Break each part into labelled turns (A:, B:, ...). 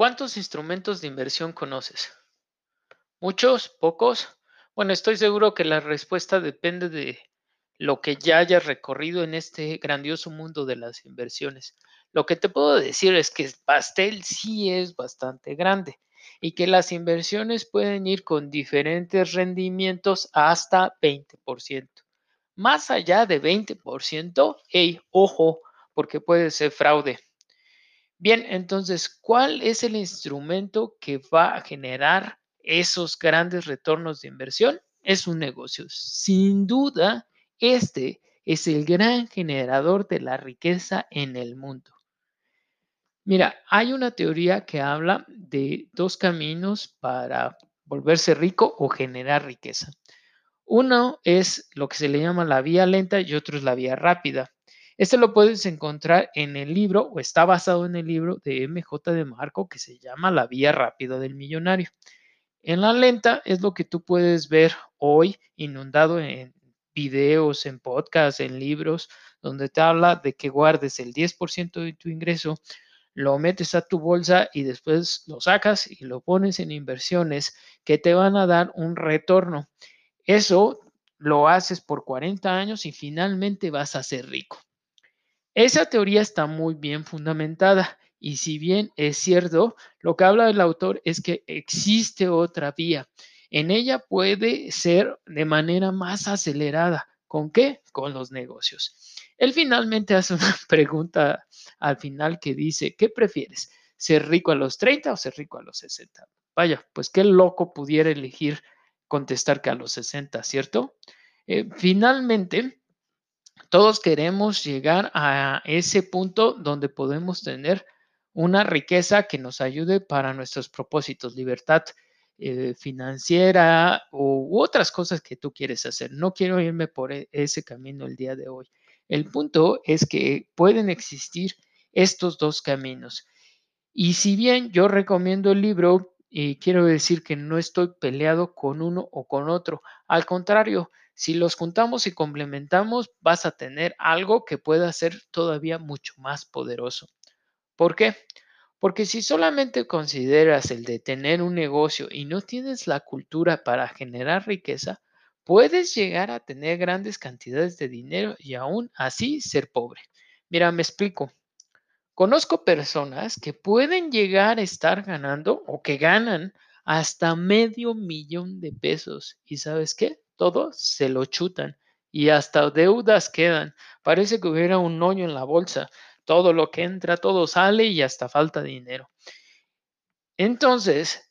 A: ¿Cuántos instrumentos de inversión conoces? ¿Muchos? ¿Pocos? Bueno, estoy seguro que la respuesta depende de lo que ya hayas recorrido en este grandioso mundo de las inversiones. Lo que te puedo decir es que el pastel sí es bastante grande y que las inversiones pueden ir con diferentes rendimientos hasta 20%. Más allá de 20%, hey, ojo, porque puede ser fraude. Bien, entonces, ¿cuál es el instrumento que va a generar esos grandes retornos de inversión? Es un negocio. Sin duda, este es el gran generador de la riqueza en el mundo. Mira, hay una teoría que habla de dos caminos para volverse rico o generar riqueza. Uno es lo que se le llama la vía lenta y otro es la vía rápida. Este lo puedes encontrar en el libro o está basado en el libro de MJ de Marco que se llama La Vía Rápida del Millonario. En la lenta es lo que tú puedes ver hoy inundado en videos, en podcasts, en libros, donde te habla de que guardes el 10% de tu ingreso, lo metes a tu bolsa y después lo sacas y lo pones en inversiones que te van a dar un retorno. Eso lo haces por 40 años y finalmente vas a ser rico. Esa teoría está muy bien fundamentada y si bien es cierto, lo que habla el autor es que existe otra vía. En ella puede ser de manera más acelerada. ¿Con qué? Con los negocios. Él finalmente hace una pregunta al final que dice, ¿qué prefieres? ¿Ser rico a los 30 o ser rico a los 60? Vaya, pues qué loco pudiera elegir contestar que a los 60, ¿cierto? Eh, finalmente, todos queremos llegar a ese punto donde podemos tener una riqueza que nos ayude para nuestros propósitos, libertad eh, financiera u otras cosas que tú quieres hacer. No quiero irme por e, ese camino el día de hoy. El punto es que pueden existir estos dos caminos. Y si bien yo recomiendo el libro, y quiero decir que no estoy peleado con uno o con otro, al contrario, si los juntamos y complementamos, vas a tener algo que pueda ser todavía mucho más poderoso. ¿Por qué? Porque si solamente consideras el de tener un negocio y no tienes la cultura para generar riqueza, puedes llegar a tener grandes cantidades de dinero y aún así ser pobre. Mira, me explico. Conozco personas que pueden llegar a estar ganando o que ganan hasta medio millón de pesos. ¿Y sabes qué? Todo se lo chutan y hasta deudas quedan. Parece que hubiera un hoyo en la bolsa. Todo lo que entra, todo sale y hasta falta dinero. Entonces,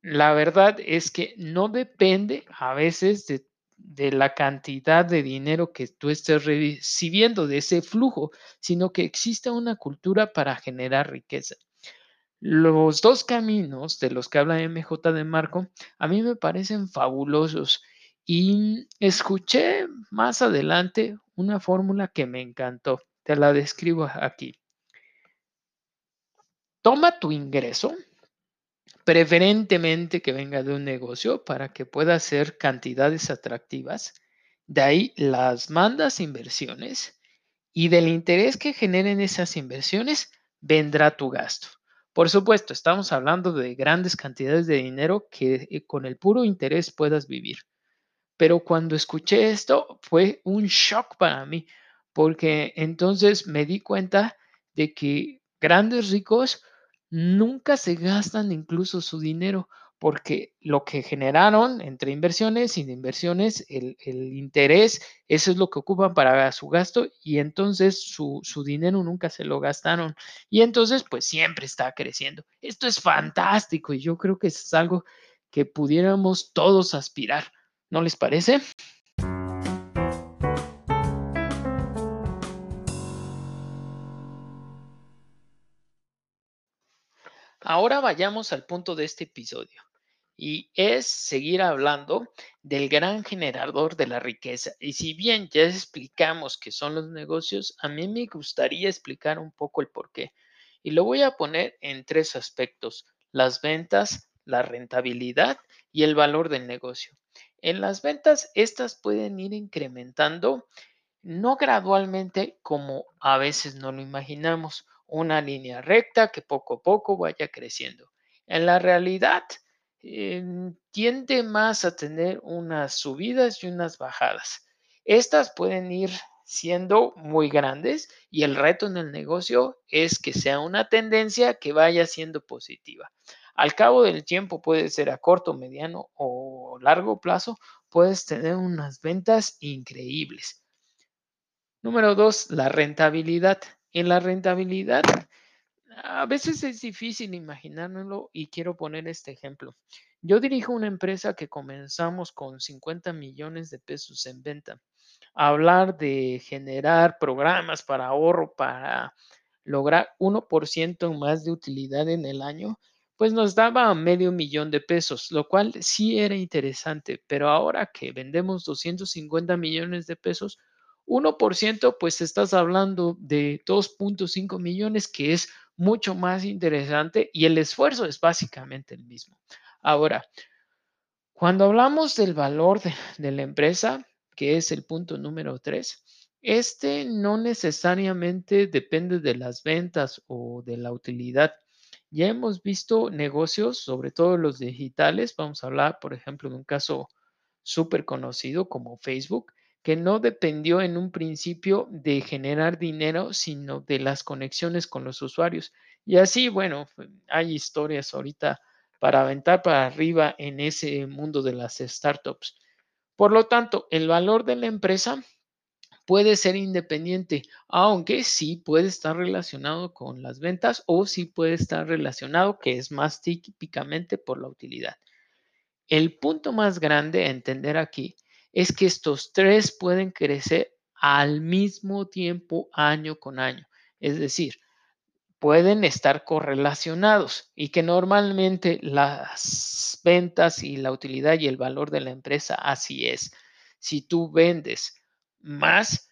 A: la verdad es que no depende a veces de, la cantidad de dinero que tú estés recibiendo, de ese flujo, sino que existe una cultura para generar riqueza. Los dos caminos de los que habla MJ de Marco a mí me parecen fabulosos y escuché más adelante una fórmula que me encantó. Te la describo aquí. Toma tu ingreso, preferentemente que venga de un negocio para que pueda ser cantidades atractivas. De ahí las mandas inversiones y del interés que generen esas inversiones vendrá tu gasto. Por supuesto, estamos hablando de grandes cantidades de dinero que eh, con el puro interés puedas vivir. Pero cuando escuché esto fue un shock para mí, porque entonces me di cuenta de que grandes ricos nunca se gastan incluso su dinero, porque lo que generaron entre inversiones y de inversiones, el, interés, eso es lo que ocupan para su gasto y entonces su, su dinero nunca se lo gastaron y entonces pues siempre está creciendo. Esto es fantástico y yo creo que es algo que pudiéramos todos aspirar. ¿No les parece? Ahora vayamos al punto de este episodio y es seguir hablando del gran generador de la riqueza. Y si bien ya explicamos qué son los negocios, a mí me gustaría explicar un poco el por qué. Y lo voy a poner en tres aspectos, las ventas, la rentabilidad y el valor del negocio. En las ventas, estas pueden ir incrementando, no gradualmente como a veces no lo imaginamos, una línea recta que poco a poco vaya creciendo. En la realidad, tiende más a tener unas subidas y unas bajadas. Estas pueden ir siendo muy grandes y el reto en el negocio es que sea una tendencia que vaya siendo positiva. Al cabo del tiempo puede ser a corto, mediano o largo plazo, puedes tener unas ventas increíbles. Número dos, la rentabilidad. En la rentabilidad a veces es difícil imaginármelo y quiero poner este ejemplo. Yo dirijo una empresa que comenzamos con 50 millones de pesos en venta. Hablar de generar programas para ahorro para lograr 1% más de utilidad en el año, pues nos daba medio millón de pesos, lo cual sí era interesante, pero ahora que vendemos 250 millones de pesos, 1%, pues estás hablando de 2.5 millones, que es mucho más interesante y el esfuerzo es básicamente el mismo. Ahora, cuando hablamos del valor de, la empresa, que es el punto número 3, este no necesariamente depende de las ventas o de la utilidad. Ya hemos visto negocios, sobre todo los digitales, vamos a hablar, por ejemplo, de un caso súper conocido como Facebook, que no dependió en un principio de generar dinero, sino de las conexiones con los usuarios. Y así, bueno, hay historias ahorita para aventar para arriba en ese mundo de las startups. Por lo tanto, el valor de la empresa puede ser independiente, aunque sí puede estar relacionado con las ventas o sí puede estar relacionado, que es más típicamente por la utilidad. El punto más grande a entender aquí es que estos tres pueden crecer al mismo tiempo año con año. Es decir, pueden estar correlacionados y que normalmente las ventas y la utilidad y el valor de la empresa así es. Si tú vendes más,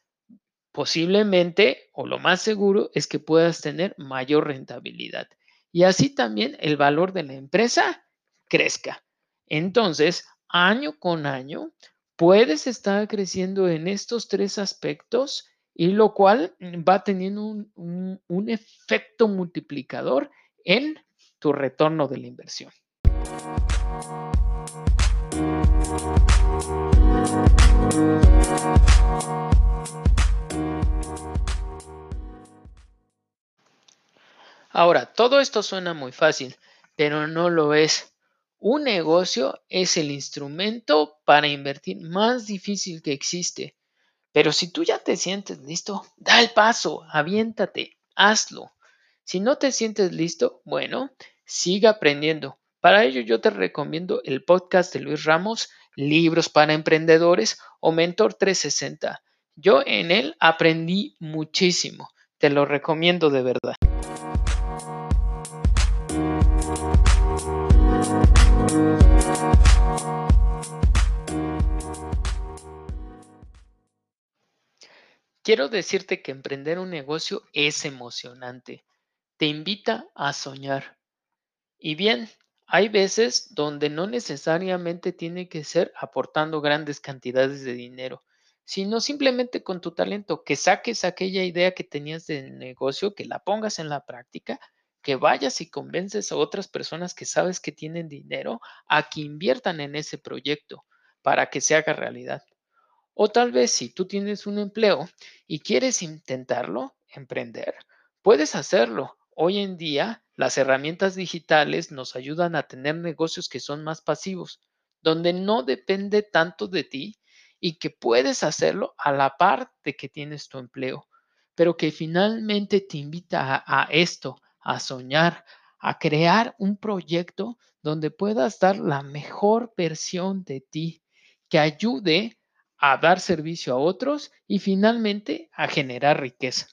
A: posiblemente o lo más seguro es que puedas tener mayor rentabilidad. Y así también el valor de la empresa crezca. Entonces, año con año, puedes estar creciendo en estos tres aspectos y lo cual va teniendo un, efecto multiplicador en tu retorno de la inversión. Ahora, todo esto suena muy fácil, pero no lo es. Un negocio es el instrumento para invertir más difícil que existe. Pero si tú ya te sientes listo, da el paso, aviéntate, hazlo. Si no te sientes listo, bueno, siga aprendiendo. Para ello yo te recomiendo el podcast de Luis Ramos, Libros para Emprendedores o Mentor 360. Yo en él aprendí muchísimo. Te lo recomiendo de verdad. Quiero decirte que emprender un negocio es emocionante. Te invita a soñar. Y bien, hay veces donde no necesariamente tiene que ser aportando grandes cantidades de dinero, sino simplemente con tu talento, que saques aquella idea que tenías de negocio, que la pongas en la práctica, que vayas y convences a otras personas que sabes que tienen dinero a que inviertan en ese proyecto para que se haga realidad. O tal vez si tú tienes un empleo y quieres intentarlo, emprender, puedes hacerlo. Hoy en día las herramientas digitales nos ayudan a tener negocios que son más pasivos, donde no depende tanto de ti y que puedes hacerlo a la par de que tienes tu empleo, pero que finalmente te invita a, esto, a soñar, a crear un proyecto donde puedas dar la mejor versión de ti, que ayude a dar servicio a otros y finalmente a generar riqueza.